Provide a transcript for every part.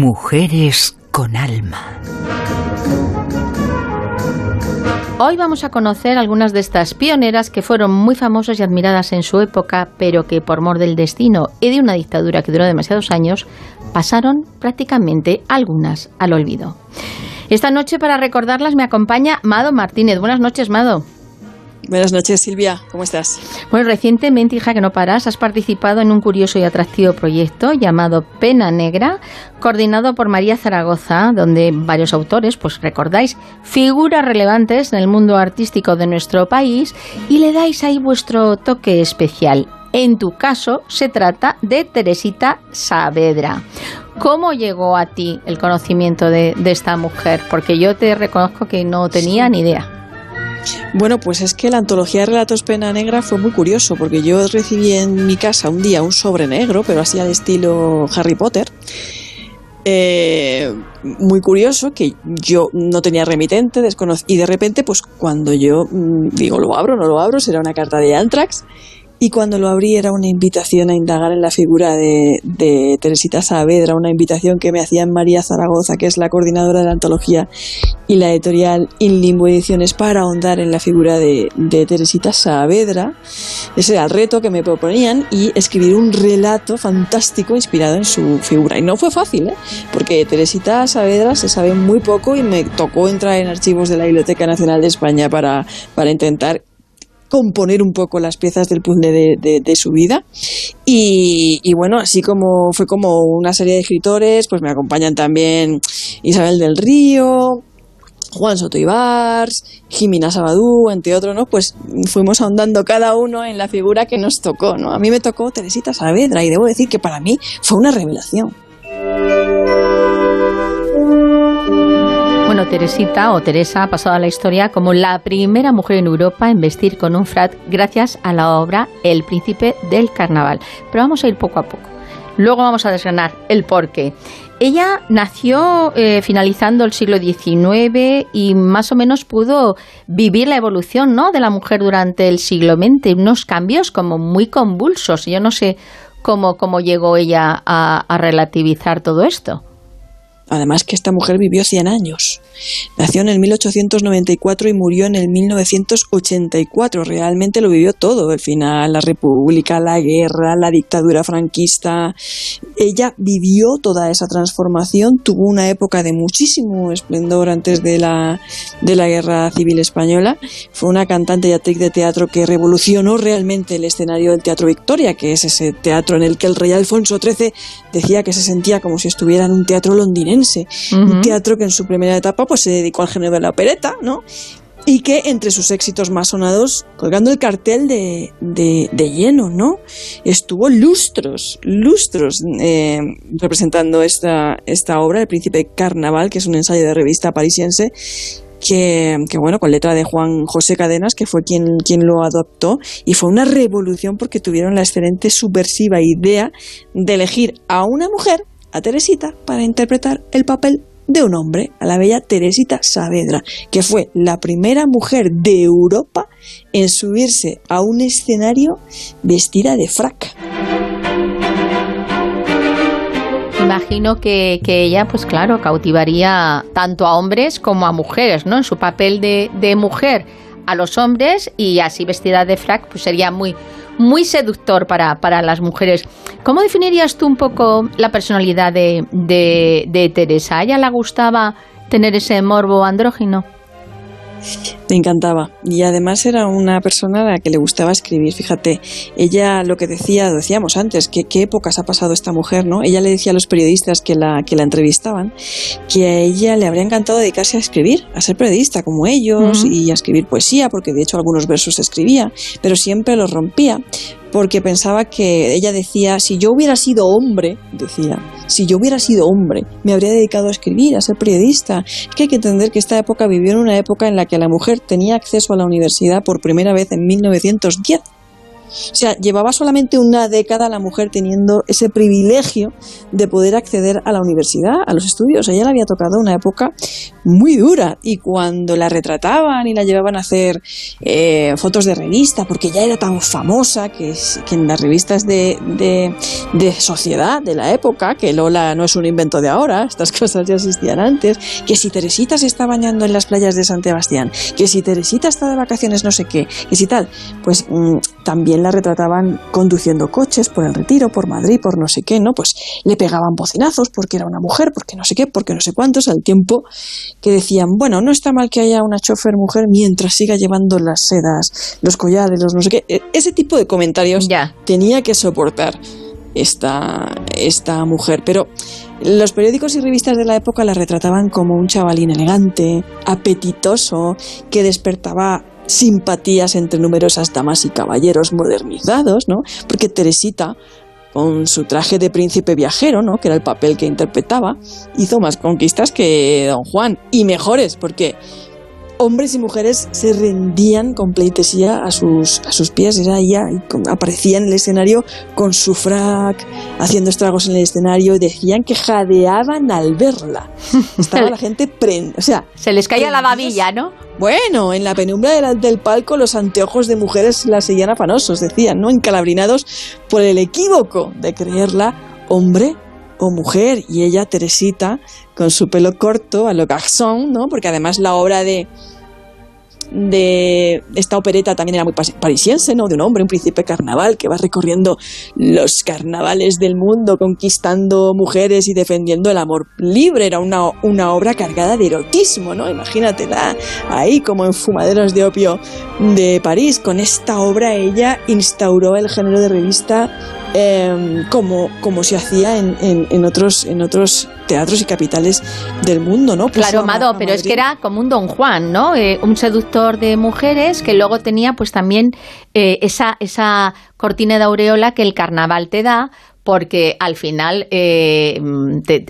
Mujeres con alma. Hoy vamos a conocer algunas de estas pioneras que fueron muy famosas y admiradas en su época, pero que por mor del destino y de una dictadura que duró demasiados años, pasaron prácticamente algunas al olvido. Esta noche para recordarlas me acompaña Mado Martínez. Buenas noches, Mado. Buenas noches, Silvia. ¿Cómo estás? Bueno, recientemente, hija que no paras, has participado en un curioso y atractivo proyecto llamado Pena Negra, coordinado por María Zaragoza, donde varios autores, pues recordáis, figuras relevantes en el mundo artístico de nuestro país y le dais ahí vuestro toque especial. En tu caso, se trata de Teresita Saavedra. ¿Cómo llegó a ti el conocimiento de, de esta mujer? Porque yo te reconozco que no tenía ni idea. Bueno, pues es que la antología de relatos pena negra fue muy curioso, porque yo recibí en mi casa un día un sobre negro, pero así al estilo Harry Potter. Eh, muy curioso que yo no tenía remitente y de repente pues cuando yo mm, digo lo abro no lo abro será una carta de Antrax y cuando lo abrí era una invitación a indagar en la figura de, Teresita Saavedra, una invitación que me hacía María Zaragoza, que es la coordinadora de la antología y la editorial In Limbo Ediciones, para ahondar en la figura de, Teresita Saavedra. Ese era el reto que me proponían y escribir un relato fantástico inspirado en su figura. Y no fue fácil, ¿eh? porque Teresita Saavedra se sabe muy poco y me tocó entrar en archivos de la Biblioteca Nacional de España para, para intentar componer un poco las piezas del puzzle de, su vida. Y, bueno, así como fue como una serie de escritores, pues me acompañan también Isabel del Río, Juan Soto Ibars, Jimena Sabadú, entre otros. Pues fuimos ahondando cada uno en la figura que nos tocó, ¿no? A mí me tocó Teresita Saavedra y debo decir que para mí fue una revelación. Bueno, Teresita o Teresa ha pasado a la historia como la primera mujer en Europa en vestir con un frat gracias a la obra El príncipe del carnaval. Pero vamos a ir poco a poco. Luego vamos a desgranar el porqué. Ella nació eh, finalizando el siglo XIX y más o menos pudo vivir la evolución ¿no? de la mujer durante el siglo XX, unos cambios como muy convulsos. Yo no sé cómo, cómo llegó ella a relativizar todo esto. Además que esta mujer vivió 100 años. Nació en el 1894 y murió en el 1984. Realmente lo vivió todo. El final, la república, la guerra, la dictadura franquista. Ella vivió toda esa transformación. Tuvo una época de muchísimo esplendor antes de la, de la guerra civil española. Fue una cantante y actriz de teatro que revolucionó realmente el escenario del Teatro Victoria, que es ese teatro en el que el rey Alfonso XIII decía que se sentía como si estuviera en un teatro londinense un teatro que en su primera etapa pues se dedicó al género de la opereta, ¿no? Y que entre sus éxitos más sonados, colgando el cartel de, de, lleno, ¿no? Estuvo lustros, lustros eh, representando esta, esta obra, El Príncipe Carnaval, que es un ensayo de revista parisiense, que, que, bueno, con letra de Juan José Cadenas, que fue quien, quien lo adoptó, y fue una revolución porque tuvieron la excelente subversiva idea de elegir a una mujer a Teresita para interpretar el papel de un hombre, a la bella Teresita Saavedra, que fue la primera mujer de Europa en subirse a un escenario vestida de frac. Imagino que, ella, pues claro, cautivaría tanto a hombres como a mujeres, ¿no? En su papel de, de mujer a los hombres y así vestida de frac, pues sería muy, muy seductor para, para las mujeres. ¿Cómo definirías tú un poco la personalidad de, de, de Teresa? ¿A ella le gustaba tener ese morbo andrógino? Me encantaba. Y además era una persona a la que le gustaba escribir. Fíjate, ella lo que decía, decíamos antes, que qué épocas ha pasado esta mujer, ¿no? Ella le decía a los periodistas que la, que la entrevistaban que a ella le habría encantado dedicarse a escribir, a ser periodista como ellos y a escribir poesía, porque de hecho algunos versos escribía, pero siempre los rompía porque pensaba que ella decía, si yo hubiera sido hombre, decía, si yo hubiera sido hombre, me habría dedicado a escribir, a ser periodista. que hay que entender que esta época vivió en una época en la que la mujer tenía acceso a la universidad por primera vez en 1910. O sea, llevaba solamente una década la mujer teniendo ese privilegio de poder acceder a la universidad, a los estudios. A ella le había tocado una época muy dura y cuando la retrataban y la llevaban a hacer eh, fotos de revista, porque ya era tan famosa que, en las revistas de, de, sociedad de la época, que Lola no es un invento de ahora, estas cosas ya existían antes, que si Teresita se está bañando en las playas de San Sebastián, que si Teresita está de vacaciones no sé qué, que si tal, pues mmm, también la retrataban conduciendo coches por el retiro, por Madrid, por no sé qué, ¿no? Pues le pegaban bocinazos porque era una mujer, porque no sé qué, porque no sé cuántos, al tiempo que decían, bueno, no está mal que haya una chofer mujer mientras siga llevando las sedas, los collares, los no sé qué. E, ese tipo de comentarios ya. tenía que soportar esta, esta mujer. Pero los periódicos y revistas de la época la retrataban como un chavalín elegante, apetitoso, que despertaba simpatías entre numerosas damas y caballeros modernizados, ¿no? Porque Teresita con su traje de príncipe viajero, ¿no? que era el papel que interpretaba, hizo más conquistas que Don Juan, y mejores, porque hombres y mujeres se rendían con pleitesía a sus, a sus pies, era ella, y aparecía en el escenario con su frac, haciendo estragos en el escenario, y decían que jadeaban al verla. Estaba la gente prend... o sea... Se les caía la babilla, ¿no? Bueno, en la penumbra del, del, palco los anteojos de mujeres la seguían afanosos, decían, ¿no? Encalabrinados por el equívoco de creerla hombre o mujer. Y ella, Teresita, con su pelo corto, a lo garçon, ¿no? Porque además la obra de, de esta opereta también era muy parisiense, ¿no? De un hombre, un príncipe carnaval que va recorriendo los carnavales del mundo, conquistando mujeres y defendiendo el amor libre. Era una, una obra cargada de erotismo, ¿no? Imagínatela ahí como en Fumaderos de Opio de París. Con esta obra ella instauró el género de revista eh, como, como se hacía en, en, en, otros, en otros teatros y capitales del mundo, ¿no? Puso claro, Mado, pero es que era como un Don Juan, ¿no? Eh, un seductor de mujeres que luego tenía pues también eh, esa, esa cortina de aureola que el carnaval te da porque al final eh,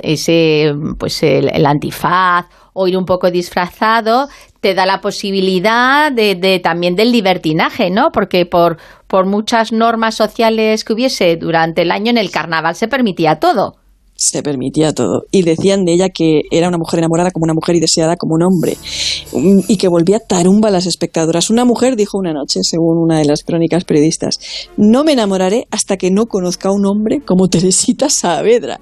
ese pues el, el, antifaz o ir un poco disfrazado te da la posibilidad de, de, también del libertinaje, ¿no? Porque por, por muchas normas sociales que hubiese durante el año en el carnaval se permitía todo se permitía todo. Y decían de ella que era una mujer enamorada como una mujer y deseada como un hombre. Y que volvía tarumba a las espectadoras. Una mujer dijo una noche, según una de las crónicas periodistas, no me enamoraré hasta que no conozca a un hombre como Teresita Saavedra.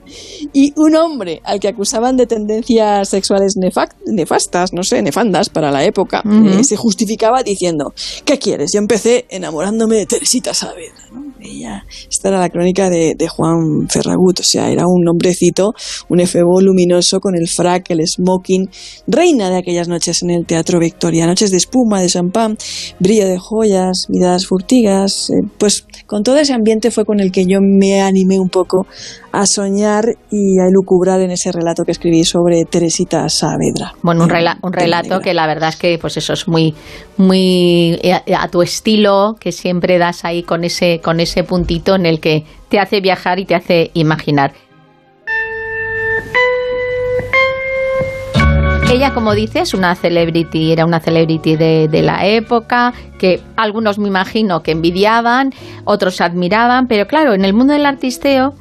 Y un hombre al que acusaban de tendencias sexuales nefastas, no sé, nefandas para la época, uh -huh. eh, se justificaba diciendo, ¿qué quieres? Yo empecé enamorándome de Teresita Saavedra. ¿no? Ella, esta era la crónica de, Juan Ferragut, o sea, era un hombre un efebo luminoso con el frac, el smoking, reina de aquellas noches en el Teatro Victoria, noches de espuma, de champán, brillo de joyas, miradas furtigas, eh, pues con todo ese ambiente fue con el que yo me animé un poco a soñar y a elucubrar en ese relato que escribí sobre Teresita Saavedra. Bueno, un, rela un relato que la verdad es que pues eso es muy muy a, a, tu estilo que siempre das ahí con ese con ese puntito en el que te hace viajar y te hace imaginar. Ella, como dices, una celebrity, era una celebrity de, de, la época, que algunos me imagino que envidiaban, otros admiraban, pero claro, en el mundo del artisteo,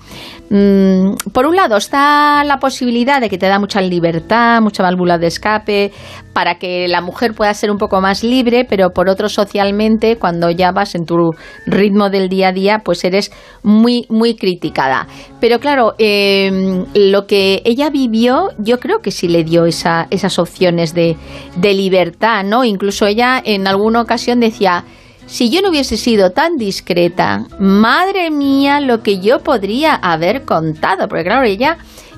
mmm, por un lado está la posibilidad de que te da mucha libertad, mucha válvula de escape, para que la mujer pueda ser un poco más libre, pero por otro socialmente, cuando ya vas en tu ritmo del día a día, pues eres muy, muy criticada. Pero claro, eh, lo que ella vivió, yo creo que sí le dio esa, esas opciones de, de libertad, ¿no? Incluso ella en alguna ocasión decía, si yo no hubiese sido tan discreta, madre mía, lo que yo podría haber contado, porque claro, ella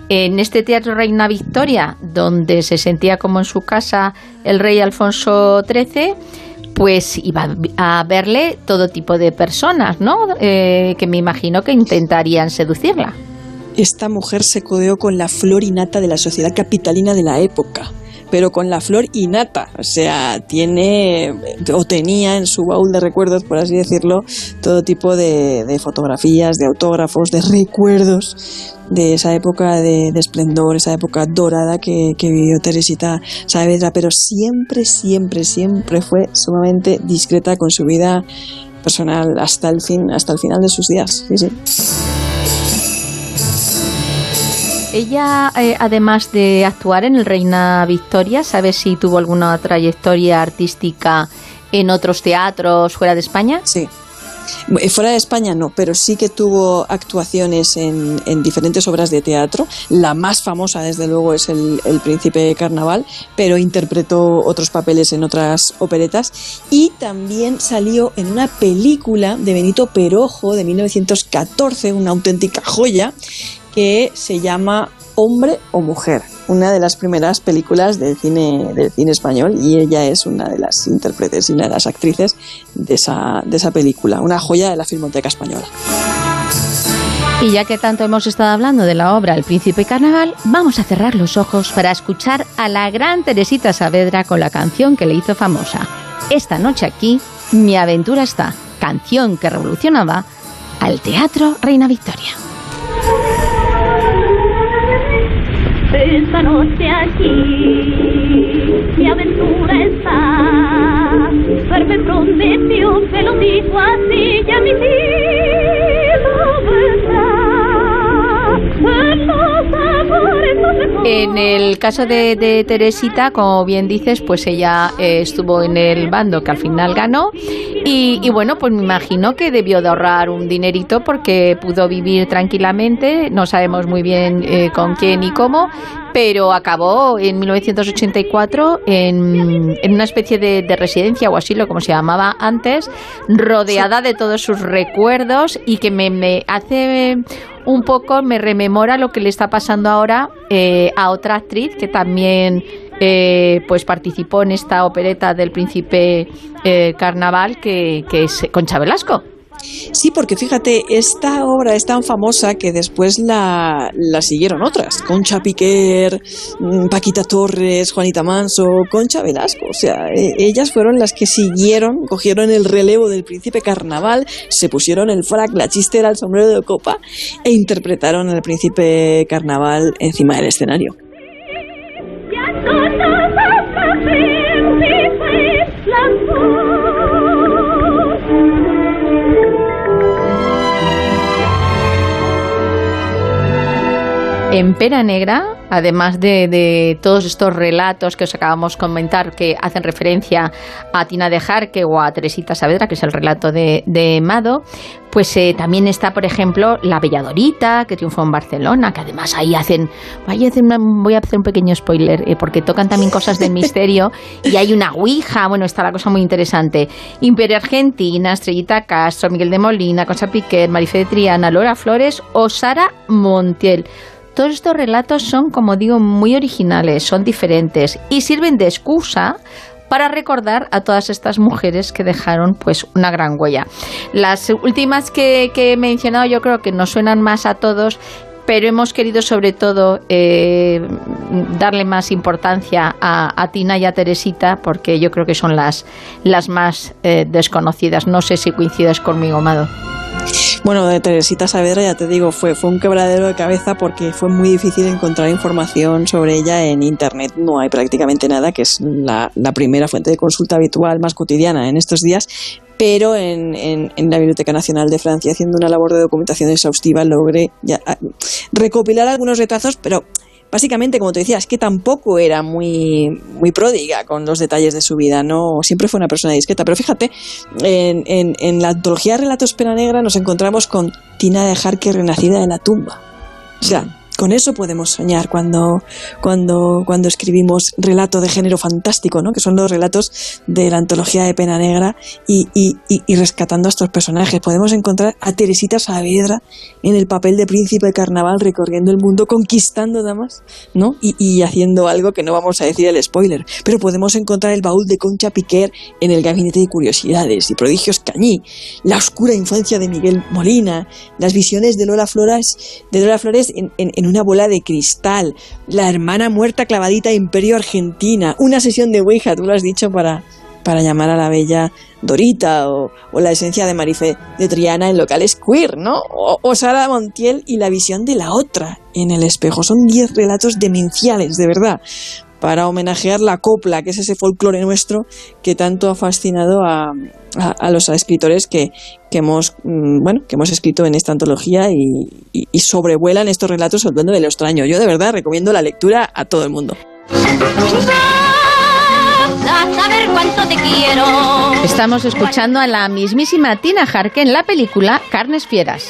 en este Teatro Reina Victoria, donde se sentía como en su casa el rey Alfonso XIII, pues iba a verle todo tipo de personas, ¿no? Eh, que me imagino que intentarían seducirla. Esta mujer se codeó con la flor innata de la sociedad capitalina de la época pero con la flor innata, o sea, tiene o tenía en su baúl de recuerdos, por así decirlo, todo tipo de, de fotografías, de autógrafos, de recuerdos de esa época de, de esplendor, esa época dorada que, vivió Teresita Saavedra, pero siempre, siempre, siempre fue sumamente discreta con su vida personal hasta el fin, hasta el final de sus días. Sí, sí. Ella, eh, además de actuar en el Reina Victoria, ¿sabes si tuvo alguna trayectoria artística en otros teatros fuera de España? Sí. Eh, fuera de España no, pero sí que tuvo actuaciones en, diferentes obras de teatro. La más famosa, desde luego, es el, el, Príncipe Carnaval, pero interpretó otros papeles en otras operetas. Y también salió en una película de Benito Perojo de 1914, una auténtica joya, que se llama Hombre o Mujer, una de las primeras películas del cine, español y ella es una de las intérpretes y una de las actrices de esa, de esa película, una joya de la Filmoteca Española. Y ya que tanto hemos estado hablando de la obra El Príncipe Carnaval, vamos a cerrar los ojos para escuchar a la gran Teresita Saavedra con la canción que le hizo famosa. Esta noche aquí, Mi aventura está, canción que revolucionaba al Teatro Reina Victoria. Esta noche aquí mi aventura está. Verme prometió, se lo dijo así, ya mi vida En el caso de, Teresita, como bien dices, pues ella eh, estuvo en el bando que al final ganó. Y, bueno, pues me imagino que debió de ahorrar un dinerito porque pudo vivir tranquilamente, no sabemos muy bien eh, con quién y cómo, pero acabó en 1984 en, en una especie de, residencia o asilo, como se llamaba antes, rodeada de todos sus recuerdos y que me, me hace un poco, me rememora lo que le está pasando ahora eh, a otra actriz que también eh, pues participó en esta opereta del príncipe eh, carnaval que, que es Concha Velasco. Sí, porque fíjate, esta obra es tan famosa que después la, siguieron otras. Concha Piquer, mm, Paquita Torres, Juanita Manso, Concha Velasco. O sea, e, ellas fueron las que siguieron, cogieron el relevo del príncipe carnaval, se pusieron el frac, la chistera, el sombrero de copa e interpretaron al príncipe carnaval encima del escenario. En Pera Negra, además de, todos estos relatos que os acabamos de comentar que hacen referencia a Tina de Jarque o a Teresita Saavedra, que es el relato de, Mado, pues eh, también está, por ejemplo, La Belladorita, que triunfó en Barcelona, que además ahí hacen, voy a hacer, voy a hacer un pequeño spoiler, eh, porque tocan también cosas del misterio, y hay una ouija, bueno, está la cosa muy interesante. Imperio Argentina, Estrellita Castro, Miguel de Molina, Cosa Piquet, Marife de Triana, Laura Flores o Sara Montiel. Todos estos relatos son, como digo, muy originales, son diferentes y sirven de excusa para recordar a todas estas mujeres que dejaron pues una gran huella. Las últimas que, he mencionado yo creo que nos suenan más a todos, pero hemos querido sobre todo eh, darle más importancia a, Tina y a Teresita porque yo creo que son las, las más eh, desconocidas. No sé si coincides conmigo, Mado. Bueno, de Teresita Saavedra, ya te digo, fue, fue un quebradero de cabeza porque fue muy difícil encontrar información sobre ella en Internet. No hay prácticamente nada, que es la, primera fuente de consulta habitual más cotidiana en estos días. Pero en, en, la Biblioteca Nacional de Francia, haciendo una labor de documentación exhaustiva, logré ya, ah, recopilar algunos retazos, pero básicamente, como te decía, es que tampoco era muy, muy pródiga con los detalles de su vida, no siempre fue una persona discreta. Pero fíjate, en, en, la antología de Relatos Pena Negra nos encontramos con Tina de Jarque renacida de la tumba. O sea, con eso podemos soñar cuando, cuando, cuando escribimos relato de género fantástico, ¿no? que son los relatos de la antología de Pena Negra y, y, y, rescatando a estos personajes. Podemos encontrar a Teresita Saavedra en el papel de príncipe carnaval recorriendo el mundo, conquistando damas ¿no? y, y haciendo algo que no vamos a decir el spoiler. Pero podemos encontrar el baúl de Concha Piquer en el gabinete de curiosidades y prodigios Cañí, la oscura infancia de Miguel Molina, las visiones de Lola Flores, de Lola Flores en, en una bola de cristal, la hermana muerta clavadita Imperio Argentina, una sesión de Ouija, tú lo has dicho, para, para llamar a la bella Dorita o, la esencia de Marife de Triana en locales queer, ¿no? O, Sara Montiel y la visión de la otra en el espejo. Son diez relatos demenciales, de verdad. Para homenajear la copla, que es ese folclore nuestro que tanto ha fascinado a, los escritores que, hemos mm, bueno que hemos escrito en esta antología y, sobrevuelan estos relatos hablando de lo extraño. Yo de verdad recomiendo la lectura a todo el mundo. Estamos escuchando a la mismísima Tina Harke en la película Carnes Fieras.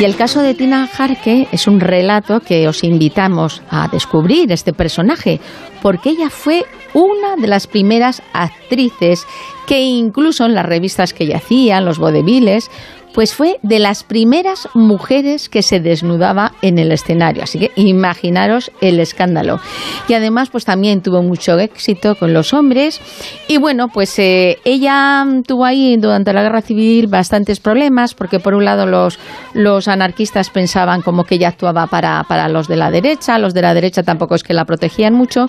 Y el caso de Tina Harke es un relato que os invitamos a descubrir este personaje, porque ella fue una de las primeras actrices que incluso en las revistas que ella hacía, los vodeviles, pues fue de las primeras mujeres que se desnudaba en el escenario. Así que imaginaros el escándalo. Y además, pues también tuvo mucho éxito con los hombres. Y bueno, pues eh, ella tuvo ahí durante la guerra civil bastantes problemas, porque por un lado los, los anarquistas pensaban como que ella actuaba para, para los de la derecha, los de la derecha tampoco es que la protegían mucho.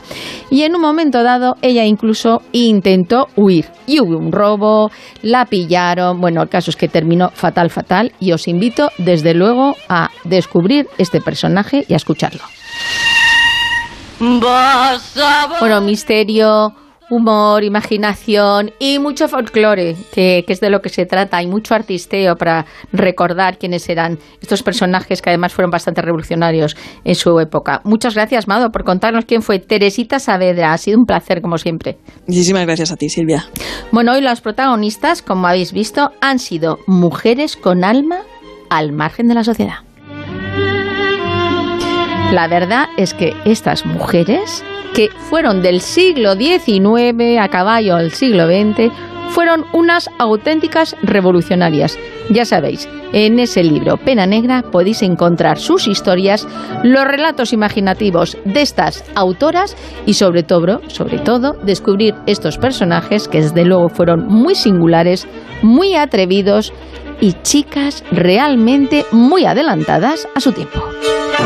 Y en un momento dado, ella incluso intentó huir. Y hubo un robo, la pillaron. Bueno, el caso es que terminó fatal fatal, fatal, y os invito desde luego a descubrir este personaje y a escucharlo. Bueno, misterio, humor, imaginación y mucho folclore, que, es de lo que se trata. Hay mucho artisteo para recordar quiénes eran estos personajes que además fueron bastante revolucionarios en su época. Muchas gracias, Mado, por contarnos quién fue Teresita Saavedra. Ha sido un placer, como siempre. Muchísimas gracias a ti, Silvia. Bueno, hoy los protagonistas, como habéis visto, han sido mujeres con alma al margen de la sociedad. La verdad es que estas mujeres que fueron del siglo XIX a caballo al siglo XX, fueron unas auténticas revolucionarias. Ya sabéis, en ese libro Pena Negra podéis encontrar sus historias, los relatos imaginativos de estas autoras y sobre todo, sobre todo, descubrir estos personajes que desde luego fueron muy singulares, muy atrevidos y chicas realmente muy adelantadas a su tiempo.